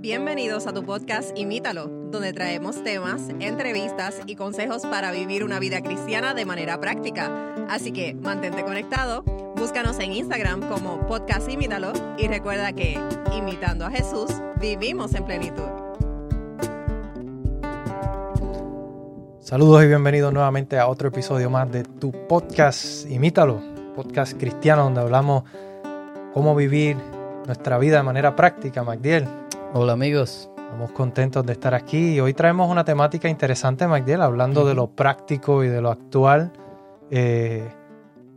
Bienvenidos a tu podcast Imítalo, donde traemos temas, entrevistas y consejos para vivir una vida cristiana de manera práctica. Así que mantente conectado, búscanos en Instagram como podcast Imítalo y recuerda que, imitando a Jesús, vivimos en plenitud. Saludos y bienvenidos nuevamente a otro episodio más de tu podcast Imítalo, podcast cristiano donde hablamos cómo vivir nuestra vida de manera práctica, Magdiel. Hola amigos. Estamos contentos de estar aquí y hoy traemos una temática interesante, Magdiel, hablando de lo práctico y de lo actual. Eh,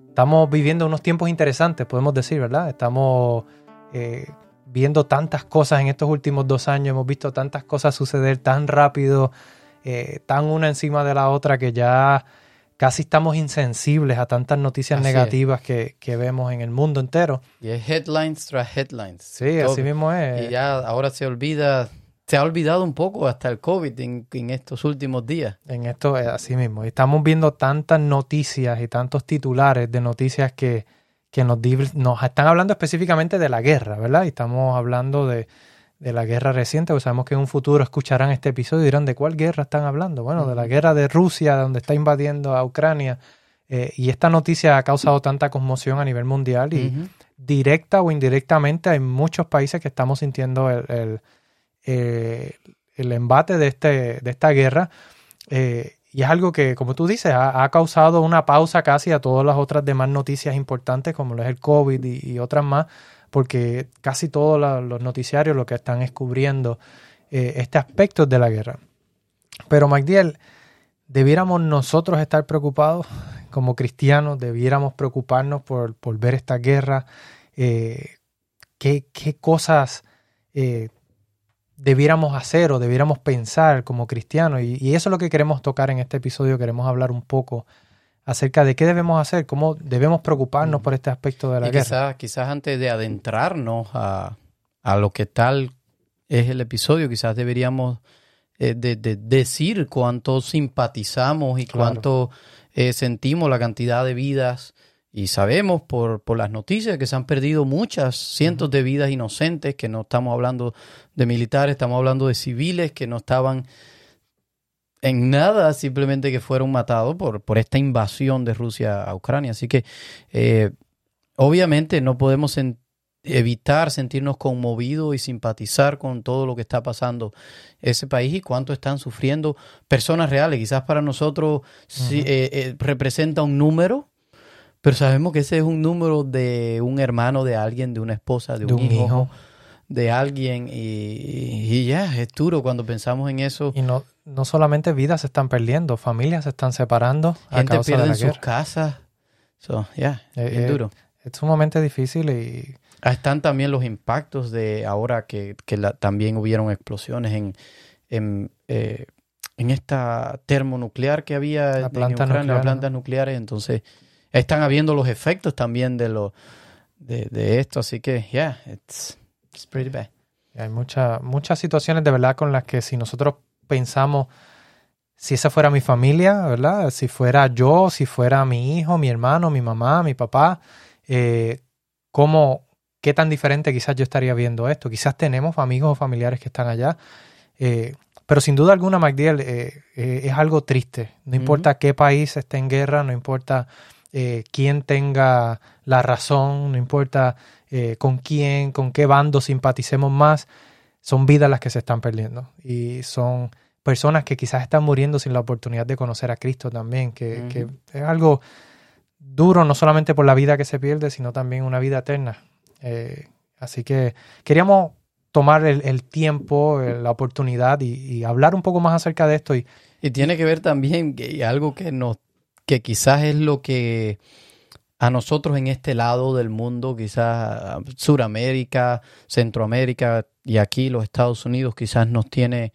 estamos viviendo unos tiempos interesantes, podemos decir, ¿verdad? Estamos eh, viendo tantas cosas en estos últimos dos años, hemos visto tantas cosas suceder tan rápido, eh, tan una encima de la otra que ya casi estamos insensibles a tantas noticias Así negativas que, que vemos en el mundo entero. Y es headlines tras headlines. Sí, Todo. así mismo es. Y ya ahora se olvida, se ha olvidado un poco hasta el COVID en, en estos últimos días. En esto es así mismo. Y Estamos viendo tantas noticias y tantos titulares de noticias que, que nos, nos están hablando específicamente de la guerra, ¿verdad? Y estamos hablando de, de la guerra reciente, porque sabemos que en un futuro escucharán este episodio y dirán, ¿de cuál guerra están hablando? Bueno, de la guerra de Rusia, donde está invadiendo a Ucrania. Eh, y esta noticia ha causado tanta conmoción a nivel mundial y directa o indirectamente hay muchos países que estamos sintiendo el, el, eh, el embate de, este, de esta guerra. Eh, y es algo que, como tú dices, ha, ha causado una pausa casi a todas las otras demás noticias importantes, como lo es el COVID y, y otras más, porque casi todos los noticiarios lo que están es cubriendo eh, este aspecto de la guerra. Pero, Magdiel, debiéramos nosotros estar preocupados como cristianos, debiéramos preocuparnos por, ver esta guerra, eh, qué, qué cosas eh, debiéramos hacer o debiéramos pensar como cristianos. Y, y eso es lo que queremos tocar en este episodio. Queremos hablar un poco acerca de qué debemos hacer, cómo debemos preocuparnos por este aspecto de la Y guerra. quizás, quizás antes de adentrarnos a, a lo que tal es el episodio, quizás deberíamos eh, de, de decir cuánto simpatizamos y Claro. cuánto eh, sentimos la cantidad de vidas. Y sabemos por, por las noticias que se han perdido muchas, cientos de vidas inocentes, que no estamos hablando de militares, estamos hablando de civiles que no estaban en nada, simplemente que fueron matados por, por esta invasión de Rusia a Ucrania. Así que eh, obviamente no podemos en- evitar sentirnos conmovidos y simpatizar con todo lo que está pasando ese país y cuánto están sufriendo personas reales. Quizás para nosotros sí, Ujú. eh, eh, representa un número, pero sabemos que ese es un número de un hermano, de alguien, de una esposa, de un, hijo, de alguien y, y ya, es duro cuando pensamos en eso. Y no, no solamente vidas se están perdiendo, familias se están separando a Gente pierde la sus casas. So, ya, Eh, es eh, duro. Es sumamente difícil y Ah, Están también los impactos de ahora que, que la- también hubieron explosiones en, en, eh, en esta termonuclear que había La en planta Ucrania, nuclear, las plantas nucleares. Entonces, están habiendo los efectos también de, lo, de, de esto. Así que, yeah, it's, it's pretty bad. Y Hay muchas muchas situaciones de verdad con las que si nosotros pensamos, si esa fuera mi familia, ¿verdad? Si fuera yo, si fuera mi hijo, mi hermano, mi mamá, mi papá, eh, ¿cómo, qué tan diferente quizás yo estaría viendo esto? Quizás tenemos amigos o familiares que están allá, eh, pero sin duda alguna, MacDiel, eh, es algo triste. No importa qué país esté en guerra, no importa quién tenga la razón, no importa eh, con quién, con qué bando simpaticemos más, son vidas las que se están perdiendo. Y son personas que quizás están muriendo sin la oportunidad de conocer a Cristo también, que, que es algo duro no solamente por la vida que se pierde, sino también una vida eterna. Eh, así que queríamos tomar el, el tiempo, eh, la oportunidad y, y hablar un poco más acerca de esto. Y, Y tiene que ver también que y algo que nos, que quizás es lo que a nosotros en este lado del mundo, quizás Suramérica, Centroamérica y aquí los Estados Unidos, quizás nos tiene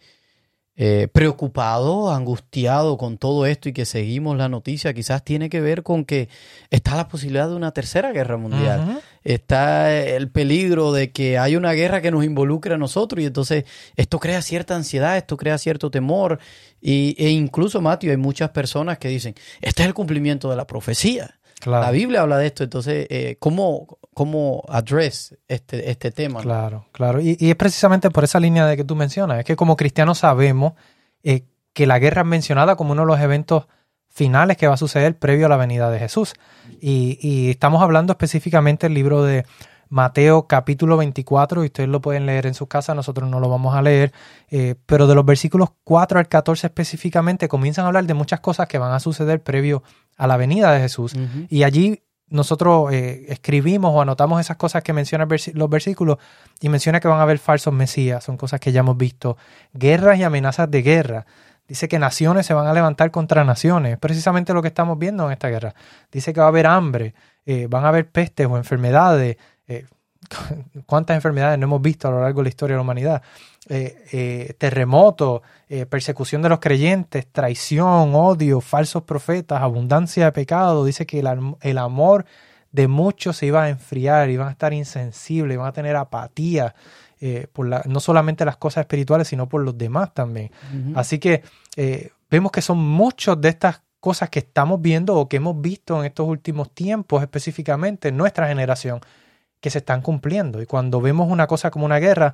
eh, preocupado, angustiado con todo esto y que seguimos la noticia, quizás tiene que ver con que está la posibilidad de una tercera guerra mundial está el peligro de que hay una guerra que nos involucre a nosotros y entonces esto crea cierta ansiedad, esto crea cierto temor y, e incluso, Mateo, hay muchas personas que dicen, este es el cumplimiento de la profecía. Claro. La Biblia habla de esto, entonces, eh, ¿cómo, cómo address este, este tema? Claro, claro. Y, y es precisamente por esa línea de que tú mencionas. Es que como cristianos sabemos eh, que la guerra es mencionada como uno de los eventos finales que va a suceder previo a la venida de Jesús. Y, y estamos hablando específicamente del libro de Mateo capítulo 24, y ustedes lo pueden leer en sus casas, nosotros no lo vamos a leer, eh, pero de los versículos 4 al 14 específicamente comienzan a hablar de muchas cosas que van a suceder previo a la venida de Jesús. Y allí nosotros eh, escribimos o anotamos esas cosas que mencionan versi- los versículos y menciona que van a haber falsos mesías, son cosas que ya hemos visto, guerras y amenazas de guerra. Dice que naciones se van a levantar contra naciones, es precisamente lo que estamos viendo en esta guerra. Dice que va a haber hambre, eh, van a haber pestes o enfermedades. eh, ¿Cuántas enfermedades no hemos visto a lo largo de la historia de la humanidad? Eh, eh, terremotos, eh, persecución de los creyentes, traición, odio, falsos profetas, abundancia de pecado. Dice que el, am- el amor de muchos se iba a enfriar, iban a estar insensibles, iban a tener apatía, eh, por la- no solamente las cosas espirituales, sino por los demás también. Así que eh, vemos que son muchas de estas cosas que estamos viendo o que hemos visto en estos últimos tiempos, específicamente en nuestra generación, que se están cumpliendo. Y cuando vemos una cosa como una guerra,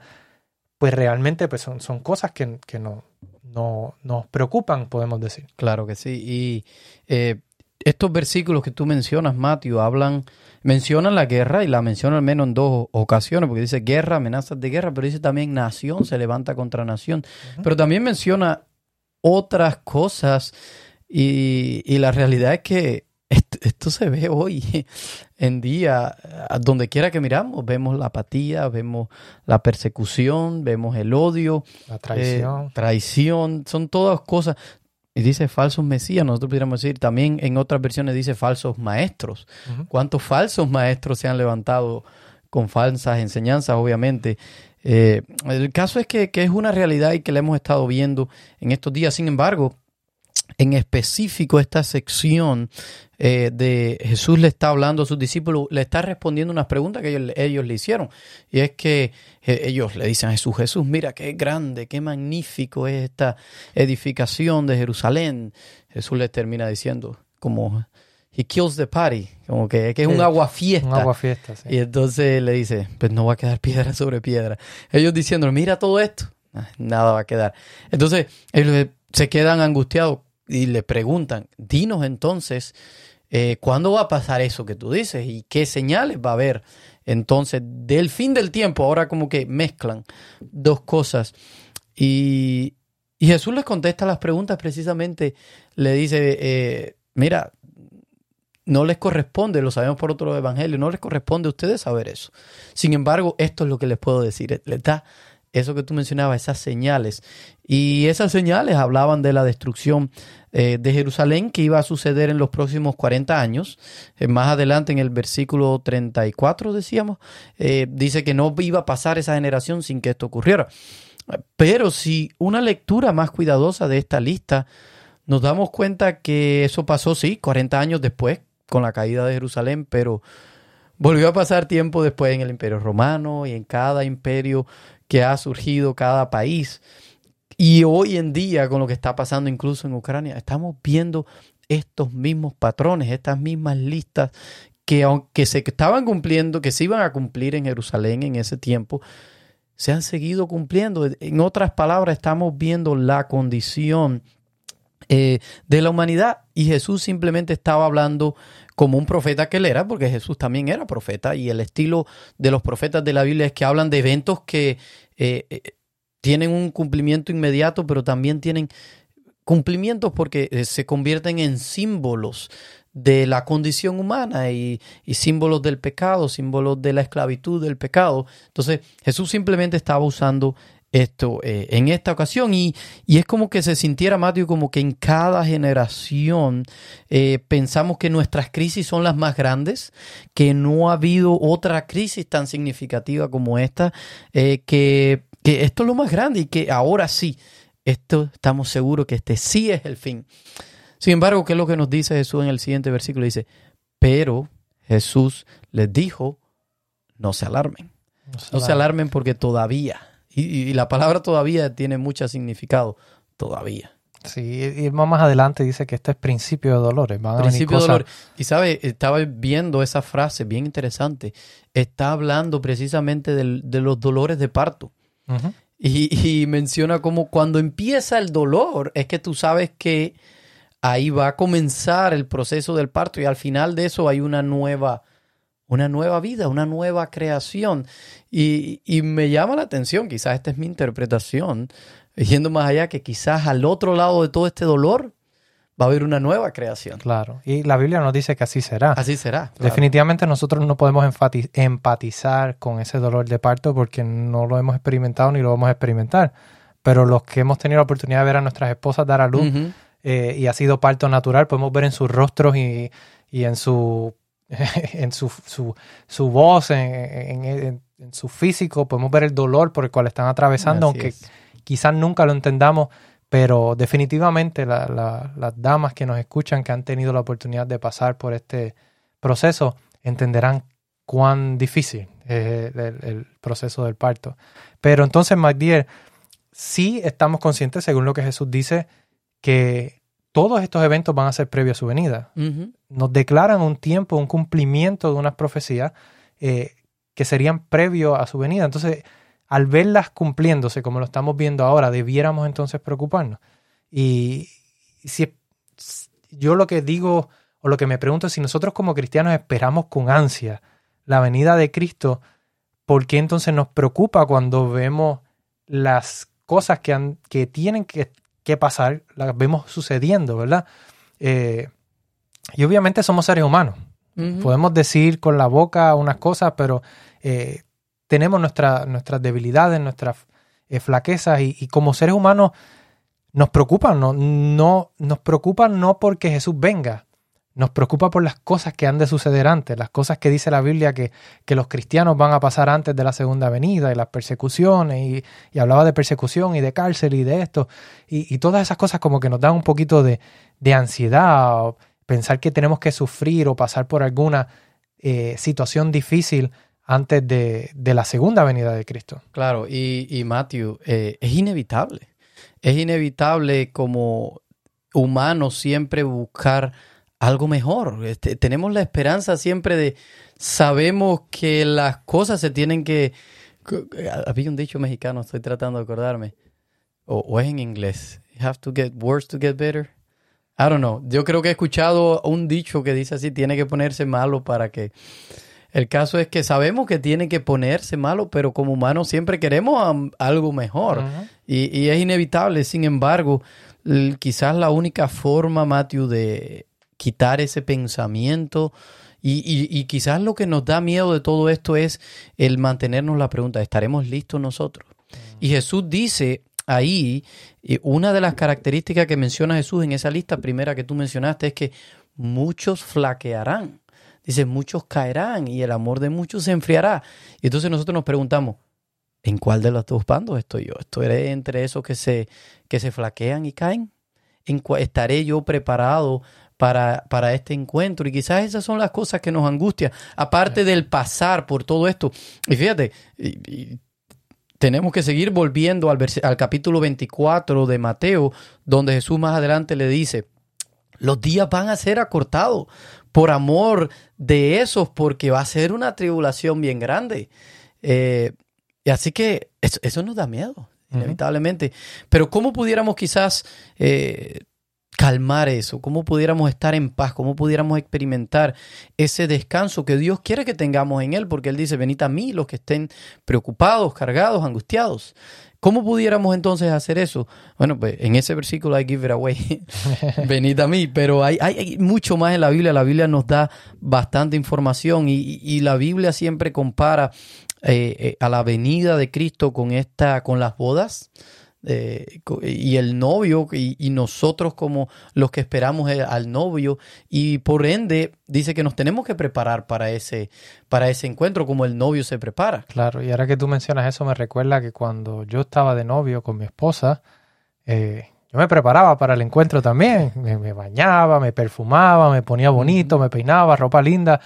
pues realmente pues son, son cosas que, que no, no, nos preocupan, podemos decir. Claro que sí. Y eh, estos versículos que tú mencionas, Matthew, hablan, mencionan la guerra y la mencionan al menos en dos ocasiones, porque dice guerra, amenazas de guerra, pero dice también nación se levanta contra nación. Pero también menciona otras cosas y, y la realidad es que esto, esto se ve hoy en día, a donde quiera que miramos, vemos la apatía, vemos la persecución, vemos el odio, La traición. eh, traición, son todas cosas. Y dice falsos mesías, nosotros pudiéramos decir, también en otras versiones dice falsos maestros. ¿Cuántos falsos maestros se han levantado con falsas enseñanzas, obviamente? Eh, el caso es que, que es una realidad y que la hemos estado viendo en estos días. Sin embargo, en específico esta sección eh, de Jesús le está hablando a sus discípulos, le está respondiendo unas preguntas que ellos, ellos le hicieron. Y es que eh, ellos le dicen a Jesús, Jesús, mira qué grande, qué magnífico es esta edificación de Jerusalén. Jesús les termina diciendo, como, he kills the party, como que, que es un Sí, agua fiesta. Un agua fiesta, sí. Y entonces le dice, pues no va a quedar piedra sobre piedra. Ellos diciendo, mira todo esto, nada va a quedar. Entonces ellos se quedan angustiados y le preguntan, dinos entonces, eh, ¿cuándo va a pasar eso que tú dices? ¿Y qué señales va a haber? Entonces, del fin del tiempo, ahora como que mezclan dos cosas. Y, y Jesús les contesta las preguntas precisamente, le dice, eh, mira, no les corresponde, lo sabemos por otro evangelio, no les corresponde a ustedes saber eso. Sin embargo, esto es lo que les puedo decir. Les da eso que tú mencionabas, esas señales. Y esas señales hablaban de la destrucción eh, de Jerusalén que iba a suceder en los próximos 40 años. Eh, más adelante en el versículo 34 decíamos, eh, dice que no iba a pasar esa generación sin que esto ocurriera. Pero si una lectura más cuidadosa de esta lista, nos damos cuenta que eso pasó, sí, 40 años después, con la caída de Jerusalén, pero volvió a pasar tiempo después en el Imperio Romano y en cada imperio que ha surgido, cada país. Y hoy en día, con lo que está pasando incluso en Ucrania, estamos viendo estos mismos patrones, estas mismas listas que aunque se estaban cumpliendo, que se iban a cumplir en Jerusalén en ese tiempo, se han seguido cumpliendo. En otras palabras, estamos viendo la condición eh, de la humanidad y Jesús simplemente estaba hablando como un profeta que él era, porque Jesús también era profeta y el estilo de los profetas de la Biblia es que hablan de eventos que eh, eh, tienen un cumplimiento inmediato, pero también tienen cumplimientos porque eh, se convierten en símbolos de la condición humana y, símbolos del pecado, símbolos de la esclavitud del pecado. Entonces Jesús simplemente estaba usando esto eh, en esta ocasión y, y, es como que se sintiera, Mateo, como que en cada generación eh, pensamos que nuestras crisis son las más grandes, que no ha habido otra crisis tan significativa como esta, que, que esto es lo más grande y que ahora sí, esto estamos seguros que este sí es el fin. Sin embargo, ¿qué es lo que nos dice Jesús en el siguiente versículo? Dice, pero Jesús les dijo, no se alarmen. No se alarmen porque todavía, y, y la palabra todavía tiene mucho significado, todavía. Sí, y más adelante dice que esto es principio de dolores. Van a venir Principio de cosas- dolor. Y sabe, estaba viendo esa frase bien interesante. Está hablando precisamente del- de los dolores de parto. Y menciona como cuando empieza el dolor, es que tú sabes que ahí va a comenzar el proceso del parto y al final de eso hay una nueva, una nueva vida, una nueva creación. Y, y me llama la atención, quizás esta es mi interpretación, yendo más allá, que quizás al otro lado de todo este dolor va a haber una nueva creación. Claro. Y la Biblia nos dice que así será. Así será. claro. Definitivamente nosotros no podemos empatizar con ese dolor de parto porque no lo hemos experimentado ni lo vamos a experimentar. Pero los que hemos tenido la oportunidad de ver a nuestras esposas dar a luz eh, y ha sido parto natural, podemos ver en sus rostros y, y en su en su, su, su voz, en, en- en- en su físico, podemos ver el dolor por el cual están atravesando, Así aunque es. quizás nunca lo entendamos, pero definitivamente la- la- las damas que nos escuchan, que han tenido la oportunidad de pasar por este proceso, entenderán cuán difícil es el, el proceso del parto. Pero entonces, MacDier, sí estamos conscientes, según lo que Jesús dice, que todos estos eventos van a ser previos a su venida. Nos declaran un tiempo, un cumplimiento de unas profecías eh, que serían previos a su venida. Entonces, al verlas cumpliéndose como lo estamos viendo ahora, debiéramos entonces preocuparnos. Y si yo lo que digo o lo que me pregunto es si nosotros como cristianos esperamos con ansia la venida de Cristo, ¿por qué entonces nos preocupa cuando vemos las cosas que, han, que tienen que, que pasar, las vemos sucediendo, ¿verdad? Eh, y obviamente somos seres humanos. Podemos decir con la boca unas cosas, pero eh, tenemos nuestra- nuestras debilidades, nuestras eh, flaquezas y, como seres humanos nos preocupan, no, no, nos preocupan no porque Jesús venga, nos preocupa por las cosas que han de suceder antes, las cosas que dice la Biblia que, que los cristianos van a pasar antes de la segunda venida y las persecuciones y, y hablaba de persecución y de cárcel y de esto. Y, y todas esas cosas como que nos dan un poquito de, de ansiedad pensar que tenemos que sufrir o pasar por alguna eh, situación difícil antes de, de la segunda venida de Cristo. Claro, y, y Matthew, eh, es inevitable. Es inevitable como humanos siempre buscar algo mejor. Este, tenemos la esperanza siempre de, sabemos que las cosas se tienen que... Había un dicho mexicano, estoy tratando de acordarme. O, o es en inglés. You have to get worse to get better. I don't know. Yo creo que he escuchado un dicho que dice así, tiene que ponerse malo para que... El caso es que sabemos que tiene que ponerse malo, pero como humanos siempre queremos am- algo mejor. Y, y es inevitable. Sin embargo, quizás la única forma, Matthew, de quitar ese pensamiento y, y- y quizás lo que nos da miedo de todo esto es el mantenernos la pregunta, ¿estaremos listos nosotros? Y Jesús dice ahí, eh, una de las características que menciona Jesús en esa lista primera que tú mencionaste es que muchos flaquearán. Dice, muchos caerán y el amor de muchos se enfriará. Y entonces nosotros nos preguntamos, ¿en cuál de los dos bandos estoy yo? ¿Estoy entre esos que se, que se flaquean y caen? ¿En ¿Estaré yo preparado para, para este encuentro? Y quizás esas son las cosas que nos angustian, aparte del pasar por todo esto. Y fíjate, y- y tenemos que seguir volviendo al, al capítulo 24 de Mateo, donde Jesús más adelante le dice, los días van a ser acortados por amor de esos, porque va a ser una tribulación bien grande. Eh, y así que eso, eso nos da miedo, inevitablemente. Pero ¿cómo pudiéramos quizás eh, calmar eso? ¿Cómo pudiéramos estar en paz? ¿Cómo pudiéramos experimentar ese descanso que Dios quiere que tengamos en Él? Porque Él dice, venid a mí los que estén preocupados, cargados, angustiados. ¿Cómo pudiéramos entonces hacer eso? Bueno, pues en ese versículo I give it away. Venid a mí. Pero hay, hay- hay mucho más en la Biblia. La Biblia nos da bastante información y, y- y la Biblia siempre compara eh, eh, a la venida de Cristo con esta, con las bodas. Eh, y el novio y, y nosotros como los que esperamos eh, al novio y por ende dice que nos tenemos que preparar para ese para ese encuentro como el novio se prepara Claro, y ahora que tú mencionas eso, me recuerda que cuando yo estaba de novio con mi esposa, eh, yo me preparaba para el encuentro también. Me, me bañaba, me perfumaba, me ponía bonito, me peinaba, ropa linda,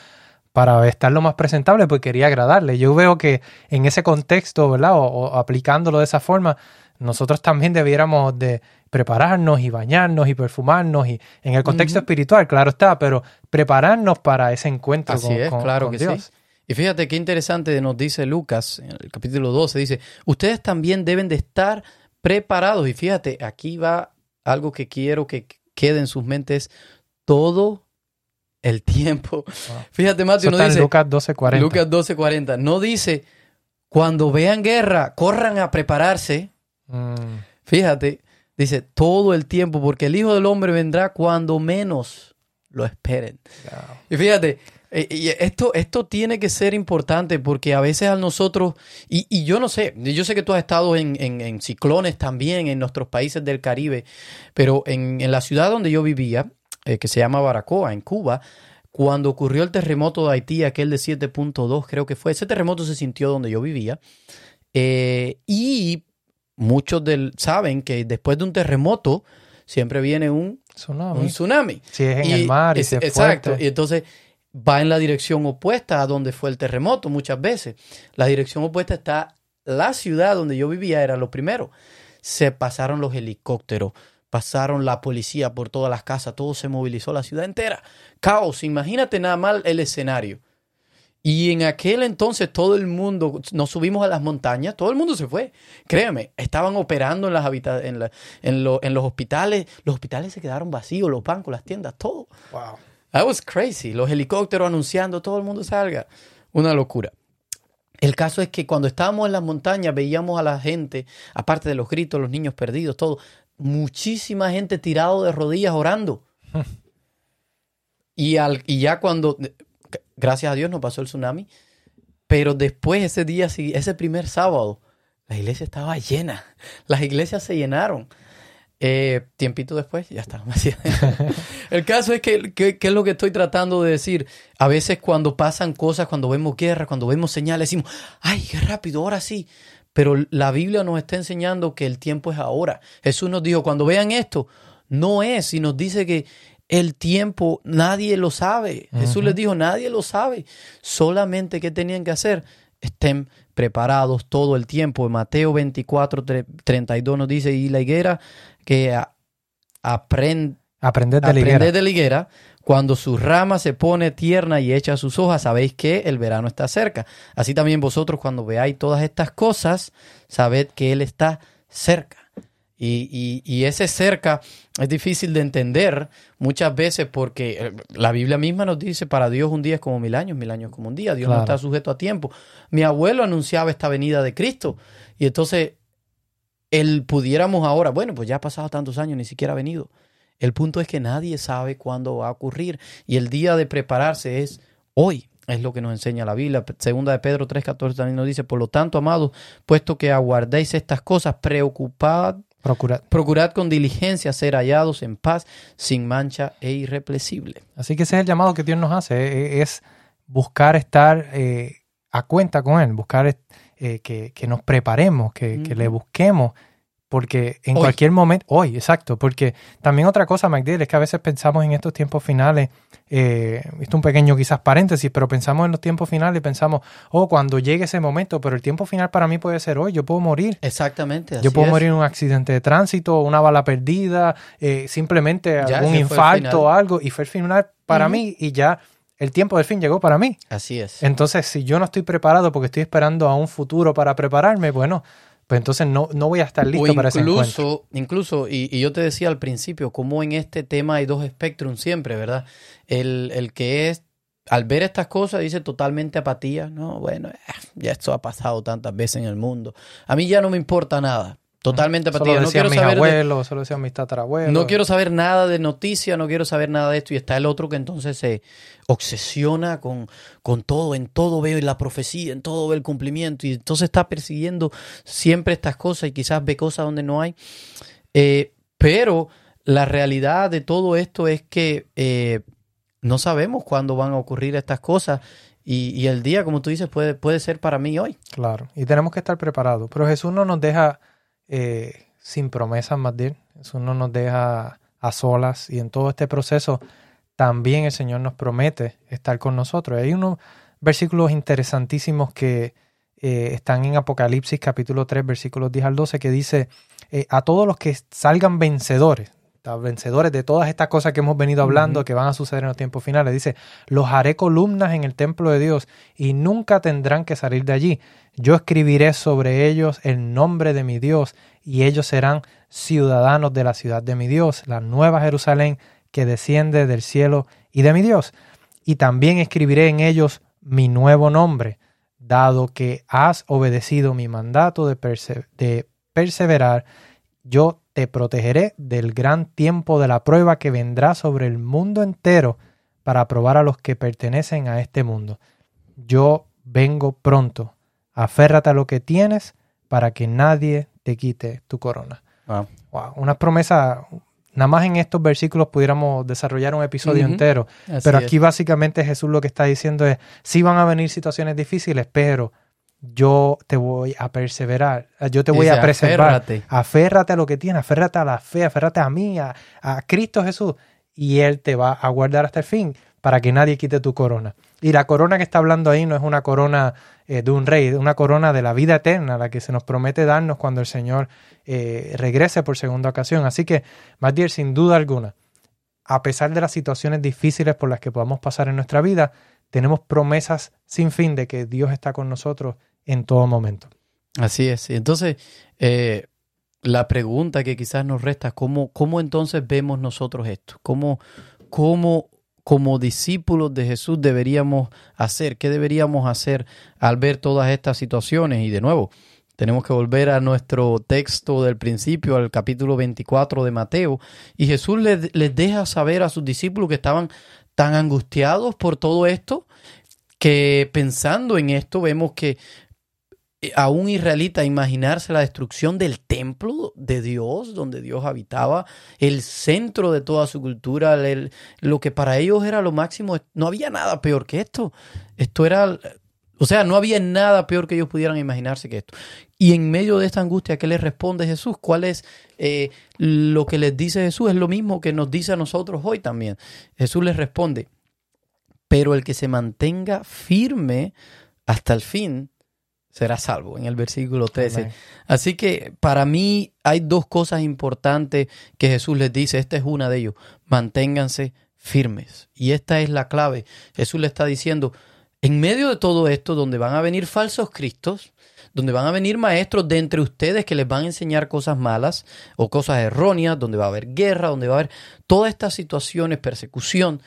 para estar lo más presentable, pues quería agradarle. Yo veo que en ese contexto, ¿verdad? O, o aplicándolo de esa forma, nosotros también debiéramos de prepararnos y bañarnos y perfumarnos y en el contexto espiritual, claro está, pero prepararnos para ese encuentro Así con, es, con- claro con que Dios. sí. Y fíjate qué interesante nos dice Lucas en el capítulo 12, dice, ustedes también deben de estar preparados. Y fíjate, aquí va algo que quiero que quede en sus mentes todo el tiempo. Fíjate, Eso Mateo, no está en dice, Lucas 12:40. Lucas 12:40, no dice, cuando vean guerra, corran a prepararse. Mm, Fíjate, dice todo el tiempo, porque el Hijo del Hombre vendrá cuando menos lo esperen. Y fíjate, eh, y esto, esto tiene que ser importante porque a veces a nosotros, y, y yo no sé, yo sé que tú has estado en, en- en ciclones también en nuestros países del Caribe, pero en, en la ciudad donde yo vivía, eh, que se llama Baracoa, en Cuba, cuando ocurrió el terremoto de Haití, aquel de 7.2 creo que fue, ese terremoto se sintió donde yo vivía, eh, y muchos del, saben que después de un terremoto siempre viene un, Tsunami. un tsunami. Si es en Y el mar y es- si es Exacto. fuerte. Y entonces va en la dirección opuesta a donde fue el terremoto muchas veces. La dirección opuesta está la ciudad donde yo vivía, era lo primero. Se pasaron los helicópteros, pasaron la policía por todas las casas, todo se movilizó, la ciudad entera. Caos, imagínate nada mal el escenario. Y en aquel entonces todo el mundo, nos subimos a las montañas, todo el mundo se fue. Créeme, estaban operando en, las habita- en, la- en, lo- en los hospitales, los hospitales se quedaron vacíos, los bancos, las tiendas, todo. Wow. That was crazy. Los helicópteros anunciando, todo el mundo salga. Una locura. El caso es que cuando estábamos en las montañas veíamos a la gente, aparte de los gritos, los niños perdidos, todo, muchísima gente tirado de rodillas orando. y, al, y ya cuando, gracias a Dios no pasó el tsunami, pero después ese día, ese primer sábado, la iglesia estaba llena. Las iglesias se llenaron. Eh, tiempito después, ya está. El caso es que, que- que es lo que estoy tratando de decir. A veces cuando pasan cosas, cuando vemos guerra, cuando vemos señales, decimos, ay, qué rápido, ahora sí. Pero la Biblia nos está enseñando que el tiempo es ahora. Jesús nos dijo, cuando vean esto, no es, y nos dice que el tiempo nadie lo sabe. Jesús les dijo, nadie lo sabe. Solamente qué tenían que hacer, estén preparados todo el tiempo. Mateo 24, tre- 32 nos dice, y la higuera que aprende Aprender de la Aprended higuera. de la higuera, cuando su rama se pone tierna y echa sus hojas, sabéis que el verano está cerca. Así también vosotros cuando veáis todas estas cosas, sabed que Él está cerca. Y, y- y ese cerca es difícil de entender muchas veces porque eh, la Biblia misma nos dice, para Dios un día es como mil años, mil años como un día, Dios no está sujeto a tiempo. Mi abuelo anunciaba esta venida de Cristo y entonces él pudiéramos ahora, bueno, pues ya ha pasado tantos años, ni siquiera ha venido. El punto es que nadie sabe cuándo va a ocurrir y el día de prepararse es hoy. Es lo que nos enseña la Biblia. Segunda de Pedro 3.14 también nos dice, por lo tanto, amados, puesto que aguardéis estas cosas, preocupad, Procurad. procurad con diligencia ser hallados en paz, sin mancha e irrepresible. Así que ese es el llamado que Dios nos hace, eh, es buscar estar eh, a cuenta con Él, buscar eh, que, que nos preparemos, que, que le busquemos, porque en Hoy. cualquier momento, hoy, exacto, porque también otra cosa, McDill, es que a veces pensamos en estos tiempos finales, eh, esto es un pequeño quizás paréntesis, pero pensamos en los tiempos finales y pensamos, oh, cuando llegue ese momento, pero el tiempo final para mí puede ser hoy, yo puedo morir. Exactamente. Yo así puedo es. morir en un accidente de tránsito, una bala perdida, eh, simplemente Ya, algún infarto o algo, y fue el final para mí y ya el tiempo del fin llegó para mí. Así es. Entonces, si yo no estoy preparado porque estoy esperando a un futuro para prepararme, bueno, pues entonces no, no voy a estar listo o para ese encuentro. incluso, incluso y, y yo te decía al principio, como en este tema hay dos espectros siempre, ¿verdad? El, el que es, al ver estas cosas, dice totalmente apatía, no, bueno, ya esto ha pasado tantas veces en el mundo. A mí ya no me importa nada. Totalmente Solo apatía. No decían quiero mis saber de- abuelos, solo decían mis tatarabuelos. no quiero saber nada de noticias, no quiero saber nada de esto. Y está el otro que entonces se obsesiona con, con todo, en todo ve la profecía, en todo ve el cumplimiento. Y entonces está persiguiendo siempre estas cosas y quizás ve cosas donde no hay. Eh, pero la realidad de todo esto es que eh, no sabemos cuándo van a ocurrir estas cosas. Y, y el día, como tú dices, puede, puede ser para mí hoy. Claro, y tenemos que estar preparados. Pero Jesús no nos deja eh, sin promesas, más bien. Jesús no nos deja a solas y en todo este proceso también el Señor nos promete estar con nosotros. Hay unos versículos interesantísimos que eh, están en Apocalipsis capítulo 3, versículos 10 al 12, que dice, eh, a todos los que salgan vencedores, vencedores de todas estas cosas que hemos venido hablando que van a suceder en los tiempos finales. Dice, los haré columnas en el templo de Dios y nunca tendrán que salir de allí. Yo escribiré sobre ellos el nombre de mi Dios y ellos serán ciudadanos de la ciudad de mi Dios, la nueva Jerusalén que desciende del cielo y de mi Dios. Y también escribiré en ellos mi nuevo nombre, dado que has obedecido mi mandato de, de perseverar, yo te protegeré del gran tiempo de la prueba que vendrá sobre el mundo entero para probar a los que pertenecen a este mundo. Yo vengo pronto. Aférrate a lo que tienes para que nadie te quite tu corona. Wow. Una promesa, nada más en estos versículos pudiéramos desarrollar un episodio entero. pero aquí básicamente Jesús lo que está diciendo es, sí van a venir situaciones difíciles, pero yo te voy a perseverar, yo te voy a preservar. Aférrate. aférrate. a lo que tienes, aférrate a la fe, aférrate a mí, a, Cristo Jesús, y Él te va a guardar hasta el fin para que nadie quite tu corona. Y la corona que está hablando ahí no es una corona eh, de un rey, es una corona de la vida eterna, la que se nos promete darnos cuando el Señor eh, regrese por segunda ocasión. Así que, Matiel, sin duda alguna, a pesar de las situaciones difíciles por las que podamos pasar en nuestra vida, tenemos promesas sin fin de que Dios está con nosotros en todo momento. Así es. Entonces, eh, la pregunta que quizás nos resta, ¿cómo, cómo entonces vemos nosotros esto? ¿Cómo, cómo como discípulos de Jesús deberíamos hacer? ¿Qué deberíamos hacer al ver todas estas situaciones? Y de nuevo, tenemos que volver a nuestro texto del principio, al capítulo 24 de Mateo, y Jesús les, les deja saber a sus discípulos que estaban tan angustiados por todo esto, que pensando en esto vemos que a un israelita imaginarse la destrucción del templo de Dios, donde Dios habitaba, el centro de toda su cultura, lo que para ellos era lo máximo, no había nada peor que esto. Esto era, o sea, no había nada peor que ellos pudieran imaginarse que esto. Y en medio de esta angustia, ¿qué les responde Jesús? ¿Cuál es eh, lo que les dice Jesús? Es lo mismo que nos dice a nosotros hoy también. Jesús les responde, pero el que se mantenga firme hasta el fin, será salvo, en el versículo 13. Así que para mí hay dos cosas importantes que Jesús les dice, esta es una de ellos, manténganse firmes. Y esta es la clave. Jesús le está diciendo, en medio de todo esto, donde van a venir falsos cristos, donde van a venir maestros de entre ustedes que les van a enseñar cosas malas o cosas erróneas, donde va a haber guerra, donde va a haber todas estas situaciones, persecución,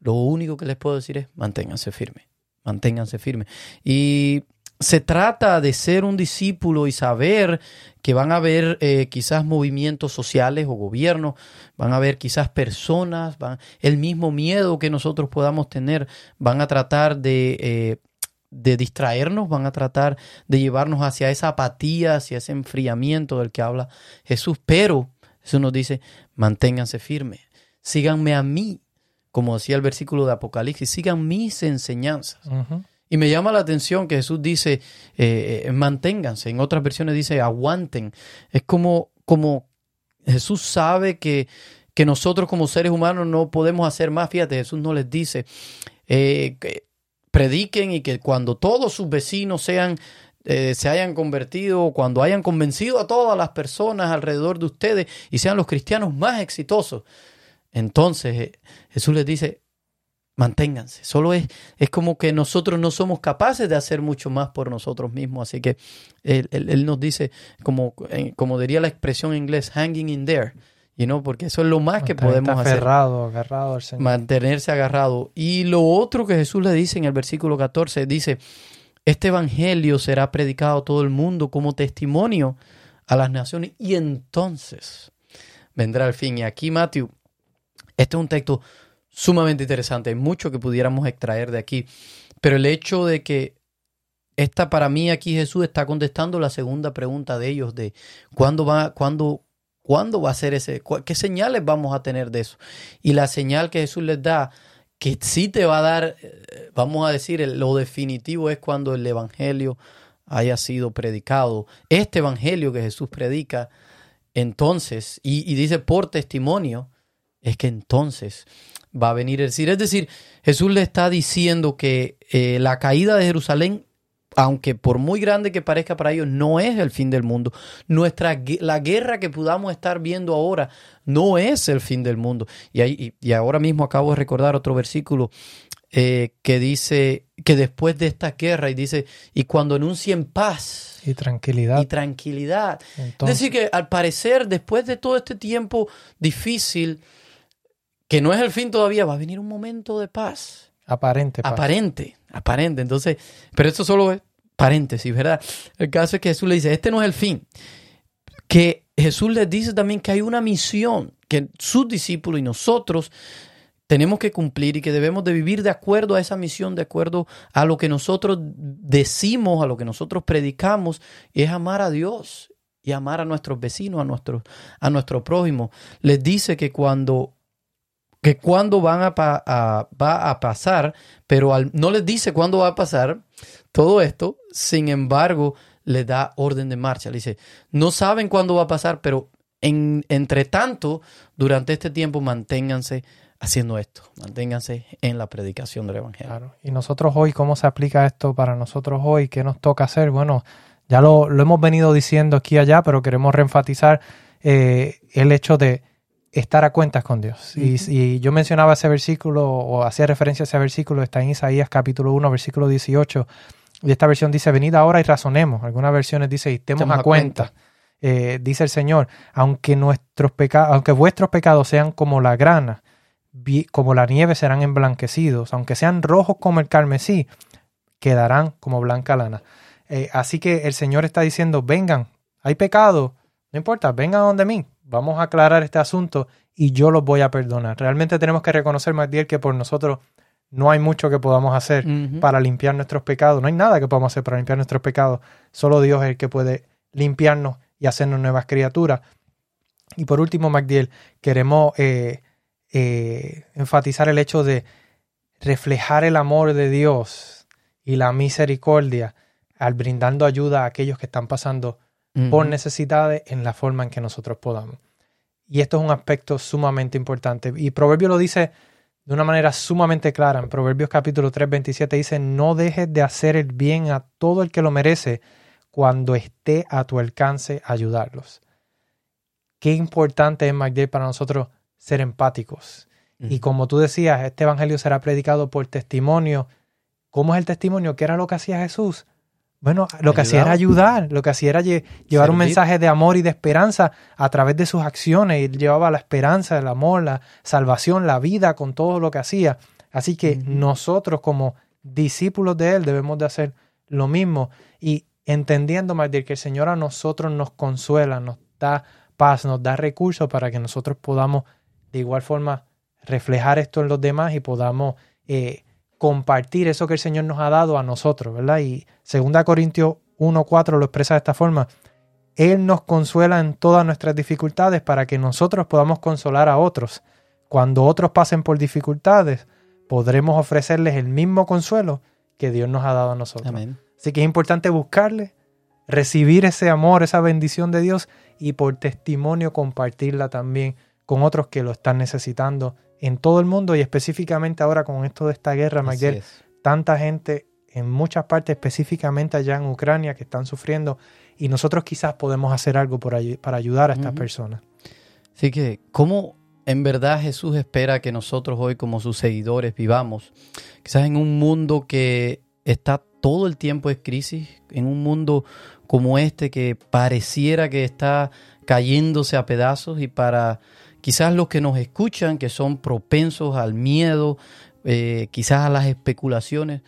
lo único que les puedo decir es manténganse firmes, manténganse firmes. Y se trata de ser un discípulo y saber que van a haber eh, quizás movimientos sociales o gobiernos, van a haber quizás personas, el mismo miedo que nosotros podamos tener, van a tratar de, eh, de distraernos, van a tratar de llevarnos hacia esa apatía, hacia ese enfriamiento del que habla Jesús, pero Jesús nos dice, manténganse firmes, síganme a mí, como decía el versículo de Apocalipsis, sigan mis enseñanzas. Y me llama la atención que Jesús dice, eh, eh, manténganse. En otras versiones dice, aguanten. Es como, como Jesús sabe que, que nosotros como seres humanos no podemos hacer más. Fíjate, Jesús no les dice, eh, que prediquen y que cuando todos sus vecinos sean se hayan convertido, cuando hayan convencido a todas las personas alrededor de ustedes y sean los cristianos más exitosos. Entonces Jesús les dice, manténganse. Solo es, es como que nosotros no somos capaces de hacer mucho más por nosotros mismos. Así que él, nos dice, como, eh, como diría la expresión en inglés, hanging in there. You know, porque eso es lo más que podemos hacer. Aferrado, agarrado al Señor. Mantenerse agarrado. Y lo otro que Jesús le dice en el versículo 14, dice, este evangelio será predicado a todo el mundo como testimonio a las naciones y entonces vendrá el fin. Y aquí, Matthew, este es un texto sumamente interesante. Hay mucho que pudiéramos extraer de aquí. Pero el hecho de que esta para mí aquí Jesús está contestando la segunda pregunta de ellos de cuándo va, cuándo, cuándo va a ser ese, qué señales vamos a tener de eso. Y la señal que Jesús les da, que sí te va a dar, eh, vamos a decir, lo definitivo es cuando el Evangelio haya sido predicado. Este Evangelio que Jesús predica, entonces, y, y dice por testimonio, es que entonces va a venir el decir. Es decir, Jesús le está diciendo que eh, la caída de Jerusalén, aunque por muy grande que parezca para ellos, no es el fin del mundo. Nuestra, la guerra que podamos estar viendo ahora no es el fin del mundo. Y, ahí, y ahora mismo acabo de recordar otro versículo eh, que dice que después de esta guerra, y dice, y cuando anuncien paz y tranquilidad. Y tranquilidad. es decir, que al parecer, después de todo este tiempo difícil, que no es el fin todavía, va a venir un momento de paz. Aparente. Aparente, aparente. Entonces, pero esto solo es paréntesis, ¿verdad? El caso es que Jesús le dice, este no es el fin. Que Jesús les dice también que hay una misión que sus discípulos y nosotros tenemos que cumplir y que debemos de vivir de acuerdo a esa misión, de acuerdo a lo que nosotros decimos, a lo que nosotros predicamos, y es amar a Dios y amar a nuestros vecinos, a nuestro, a nuestro prójimo. Les dice que cuando que cuando van a, va a pasar, pero no les dice cuándo va a pasar todo esto, sin embargo, le da orden de marcha. Le dice, no saben cuándo va a pasar, pero en, entre tanto, durante este tiempo manténganse haciendo esto, manténganse en la predicación del Evangelio. Y nosotros hoy, ¿cómo se aplica esto para nosotros hoy? ¿Qué nos toca hacer? Bueno, ya lo, hemos venido diciendo aquí y allá, pero queremos reenfatizar eh, el hecho de estar a cuentas con Dios. y, yo mencionaba ese versículo o hacía referencia a ese versículo, está en Isaías capítulo 1, versículo 18. Y esta versión dice, venid ahora y razonemos. Algunas versiones dice, estemos a, cuenta. Eh, dice el Señor, aunque, nuestros pecados, aunque vuestros pecados sean como la grana, como la nieve serán emblanquecidos, aunque sean rojos como el carmesí, quedarán como blanca lana. Eh, así que el Señor está diciendo, vengan, hay pecado, no importa, vengan donde mí, vamos a aclarar este asunto y yo los voy a perdonar. Realmente tenemos que reconocer, Magdiel, que por nosotros no hay mucho que podamos hacer para limpiar nuestros pecados, no hay nada que podamos hacer para limpiar nuestros pecados, solo Dios es el que puede limpiarnos y hacernos nuevas criaturas. Y por último, Magdiel, queremos eh, eh, enfatizar el hecho de reflejar el amor de Dios y la misericordia al brindando ayuda a aquellos que están pasando por necesidades en la forma en que nosotros podamos. Y esto es un aspecto sumamente importante. Y Proverbio lo dice de una manera sumamente clara. En Proverbios capítulo 3, 27 dice, no dejes de hacer el bien a todo el que lo merece cuando esté a tu alcance ayudarlos. Qué importante es, MacDay, para nosotros ser empáticos. Y como tú decías, este evangelio será predicado por testimonio. ¿Cómo es el testimonio? ¿Qué era lo que hacía Jesús? Bueno, lo que hacía era ayudar, lo que hacía era llevar un mensaje de amor y de esperanza a través de sus acciones. Él llevaba la esperanza, el amor, la salvación, la vida con todo lo que hacía. Así que nosotros como discípulos de Él debemos de hacer lo mismo y entendiendo, más que el Señor a nosotros nos consuela, nos da paz, nos da recursos para que nosotros podamos de igual forma reflejar esto en los demás y podamos eh, compartir eso que el Señor nos ha dado a nosotros, ¿verdad? Y 2 Corintios 1.4 lo expresa de esta forma. Él nos consuela en todas nuestras dificultades para que nosotros podamos consolar a otros. Cuando otros pasen por dificultades, podremos ofrecerles el mismo consuelo que Dios nos ha dado a nosotros. Así que es importante buscarle, recibir ese amor, esa bendición de Dios y por testimonio compartirla también con otros que lo están necesitando en todo el mundo y específicamente ahora con esto de esta guerra, Miguel, tanta gente en muchas partes, específicamente allá en Ucrania, que están sufriendo y nosotros quizás podemos hacer algo por para ayudar a estas personas. Así que, ¿cómo en verdad Jesús espera que nosotros hoy como sus seguidores vivamos? Quizás en un mundo que está todo el tiempo en crisis, en un mundo como este que pareciera que está cayéndose a pedazos y para Quizás los que nos escuchan, que son propensos al miedo, eh, quizás a las especulaciones,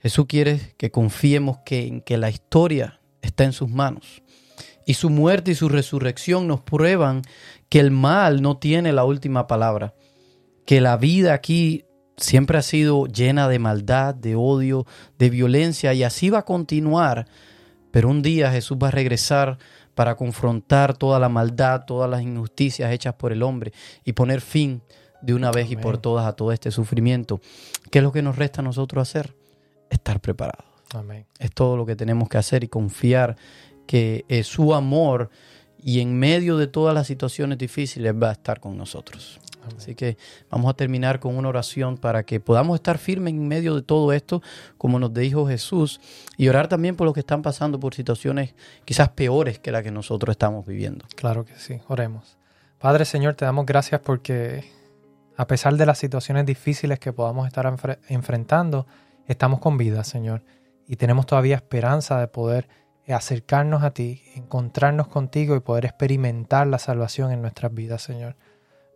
Jesús quiere que confiemos que, en que la historia está en sus manos. Y su muerte y su resurrección nos prueban que el mal no tiene la última palabra, que la vida aquí siempre ha sido llena de maldad, de odio, de violencia y así va a continuar. Pero un día Jesús va a regresar para confrontar toda la maldad, todas las injusticias hechas por el hombre y poner fin de una vez y por todas a todo este sufrimiento. ¿Qué es lo que nos resta a nosotros hacer? Estar preparados. Es todo lo que tenemos que hacer y confiar que su amor y en medio de todas las situaciones difíciles va a estar con nosotros. Así que vamos a terminar con una oración para que podamos estar firmes en medio de todo esto, como nos dijo Jesús, y orar también por los que están pasando por situaciones quizás peores que la que nosotros estamos viviendo. Claro que sí, oremos. Padre Señor, te damos gracias porque a pesar de las situaciones difíciles que podamos estar enfrentando, estamos con vida, Señor, y tenemos todavía esperanza de poder acercarnos a ti, encontrarnos contigo y poder experimentar la salvación en nuestras vidas, Señor.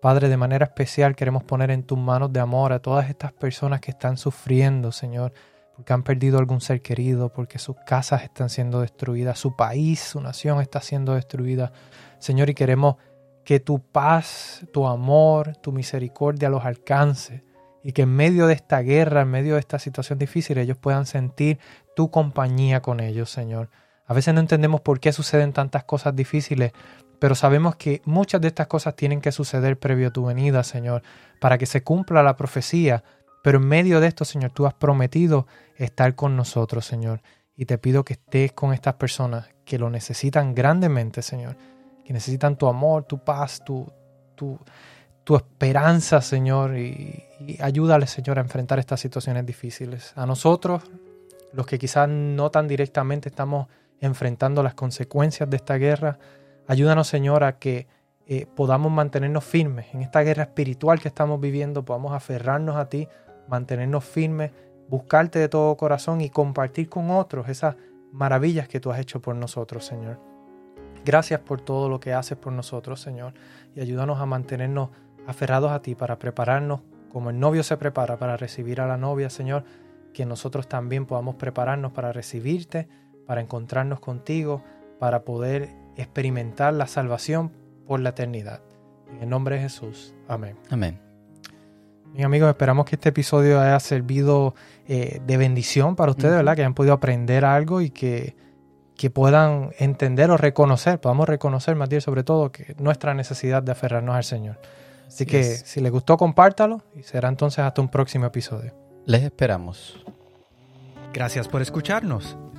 Padre, de manera especial queremos poner en tus manos de amor a todas estas personas que están sufriendo, Señor, porque han perdido algún ser querido, porque sus casas están siendo destruidas, su país, su nación está siendo destruida. Señor, y queremos que tu paz, tu amor, tu misericordia los alcance y que en medio de esta guerra, en medio de esta situación difícil, ellos puedan sentir tu compañía con ellos, Señor. A veces no entendemos por qué suceden tantas cosas difíciles, pero sabemos que muchas de estas cosas tienen que suceder previo a tu venida, Señor, para que se cumpla la profecía. Pero en medio de esto, Señor, tú has prometido estar con nosotros, Señor. Y te pido que estés con estas personas que lo necesitan grandemente, Señor. Que necesitan tu amor, tu paz, tu, tu, tu esperanza, Señor. Y, y ayúdales, Señor, a enfrentar estas situaciones difíciles. A nosotros, los que quizás no tan directamente estamos enfrentando las consecuencias de esta guerra. Ayúdanos, Señor, a que eh, podamos mantenernos firmes en esta guerra espiritual que estamos viviendo, podamos aferrarnos a ti, mantenernos firmes, buscarte de todo corazón y compartir con otros esas maravillas que tú has hecho por nosotros, Señor. Gracias por todo lo que haces por nosotros, Señor, y ayúdanos a mantenernos aferrados a ti para prepararnos como el novio se prepara para recibir a la novia, Señor, que nosotros también podamos prepararnos para recibirte para encontrarnos contigo, para poder experimentar la salvación por la eternidad. En el nombre de Jesús. Amén. Amén. Mis amigos, esperamos que este episodio haya servido eh, de bendición para ustedes, ¿verdad? Que hayan podido aprender algo y que, que puedan entender o reconocer, podamos reconocer, Matías, sobre todo, que nuestra necesidad de aferrarnos al Señor. Así, que si les gustó, compártalo y será entonces hasta un próximo episodio. Les esperamos. Gracias por escucharnos.